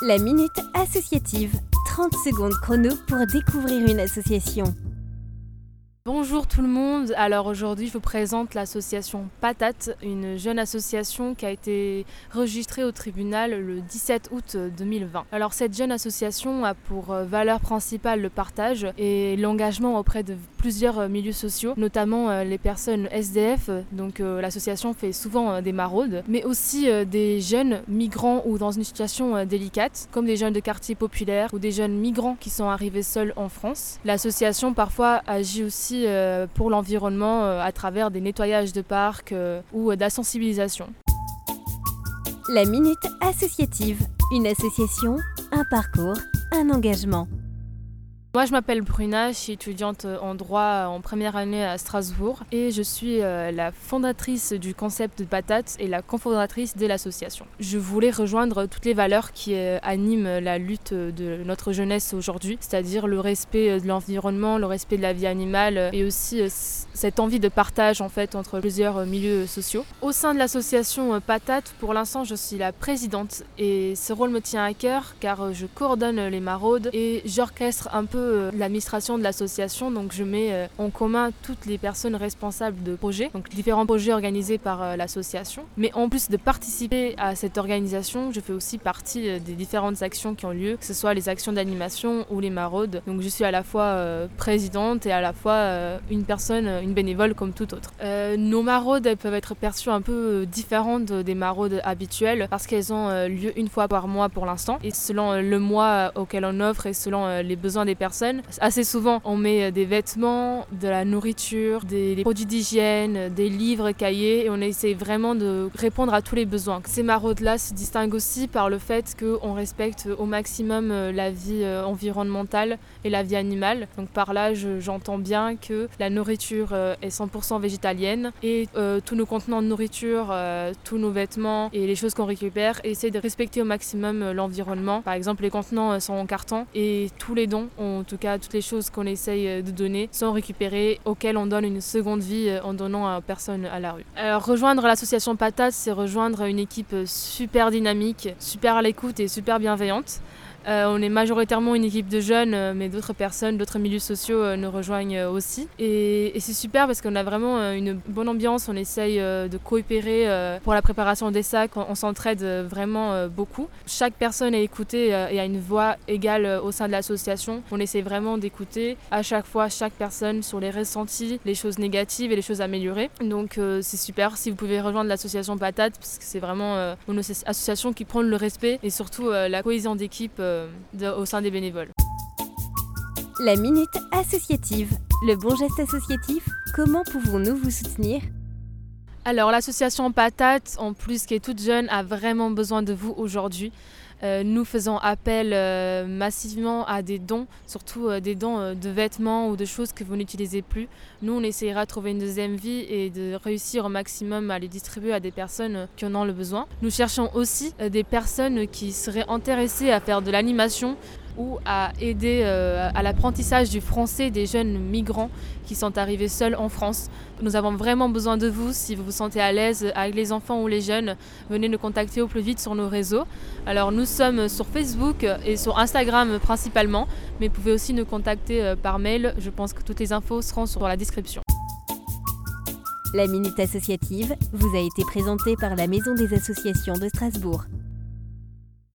La Minute Associative. 30 secondes chrono pour découvrir une association. Bonjour tout le monde, alors aujourd'hui je vous présente l'association Patate, une jeune association qui a été registrée au tribunal le 17 août 2020. Alors cette jeune association a pour euh, valeur principale le partage et l'engagement auprès de plusieurs euh, milieux sociaux, notamment euh, les personnes SDF, donc l'association fait souvent des maraudes, mais aussi des jeunes migrants ou dans une situation délicate, comme des jeunes de quartiers populaires ou des jeunes migrants qui sont arrivés seuls en France. L'association parfois agit aussi euh, pour l'environnement euh, à travers des nettoyages de parcs euh, ou de. La Minute Associative, une association, un parcours, un engagement. Moi, je m'appelle Bruna, je suis étudiante en droit en première année à Strasbourg et je suis euh, la fondatrice du concept de patate et la cofondatrice de l'association. Je voulais rejoindre toutes les valeurs qui euh, animent la lutte de notre jeunesse aujourd'hui, c'est-à-dire le respect de l'environnement, le respect de la vie animale et aussi euh, cette envie de partage en fait entre plusieurs milieux sociaux. Au sein de l'association Patate, pour l'instant, je suis la présidente et ce rôle me tient à cœur car je coordonne les maraudes et j'orchestre un peu euh, l'administration de l'association, donc je mets euh, en commun toutes les personnes responsables de projets, donc différents projets organisés par euh, l'association. Mais en plus de participer à cette organisation, je fais aussi partie des différentes actions qui ont lieu, que ce soit les actions d'animation ou les maraudes. Donc je suis à la fois présidente et à la fois une personne, une bénévole comme tout autre. nos maraudes, elles peuvent être perçues un peu différentes des maraudes habituelles parce qu'elles ont lieu une fois par mois pour l'instant et selon le mois auquel on offre et selon les besoins des personnes Assez souvent, on met euh, des vêtements, de la nourriture, des, produits d'hygiène, des livres, cahiers, et on essaie vraiment de répondre à tous les besoins. Ces maraudes-là se distinguent aussi par le fait qu'on respecte au maximum euh, la vie euh, environnementale et la vie animale. Donc par là, j'entends bien que la nourriture est 100% végétalienne et tous nos contenants de nourriture, tous nos vêtements et les choses qu'on récupère essaient de respecter au maximum l'environnement. Par exemple, les contenants sont en carton et tous les dons ont en tout cas toutes les choses qu'on essaye euh, de donner sont récupérées, auxquelles on donne une seconde vie euh, en donnant à personne à la rue. Alors rejoindre l'association Patate, c'est rejoindre une équipe euh, super dynamique, super à l'écoute et super bienveillante. Euh, on est majoritairement une équipe de jeunes, euh, mais d'autres personnes, d'autres milieux sociaux euh, nous rejoignent aussi. Et, c'est super parce qu'on a vraiment une bonne ambiance, on essaye de coopérer pour la préparation des sacs, on, s'entraide vraiment beaucoup. Chaque personne est écoutée et a une voix égale au sein de l'association. On essaie vraiment d'écouter à chaque fois chaque personne sur les ressentis, les choses négatives et les choses améliorées. Donc c'est super si vous pouvez rejoindre l'association Patate parce que c'est vraiment une association qui prend le respect et surtout la cohésion d'équipe au sein des bénévoles. La Minute Associative. Le bon geste associatif, comment pouvons-nous vous soutenir? Alors l'association Patate, en plus qui est toute jeune, a vraiment besoin de vous aujourd'hui. Euh, nous faisons appel euh, massivement à des dons, surtout euh, des dons de vêtements ou de choses que vous n'utilisez plus. Nous, on essaiera de trouver une deuxième vie et de réussir au maximum à les distribuer à des personnes qui en ont le besoin. Nous cherchons aussi des personnes qui seraient intéressées à faire de l'animation ou à aider euh, à l'apprentissage du français des jeunes migrants qui sont arrivés seuls en France. Nous avons vraiment besoin de vous si vous vous sentez à l'aise avec les enfants ou les jeunes. Venez nous contacter au plus vite sur nos réseaux. Alors nous sommes sur Facebook et sur Instagram principalement, mais vous pouvez aussi nous contacter euh, par mail. Je pense que toutes les infos seront sur la description. La Minute Associative vous a été présentée par la Maison des Associations de Strasbourg.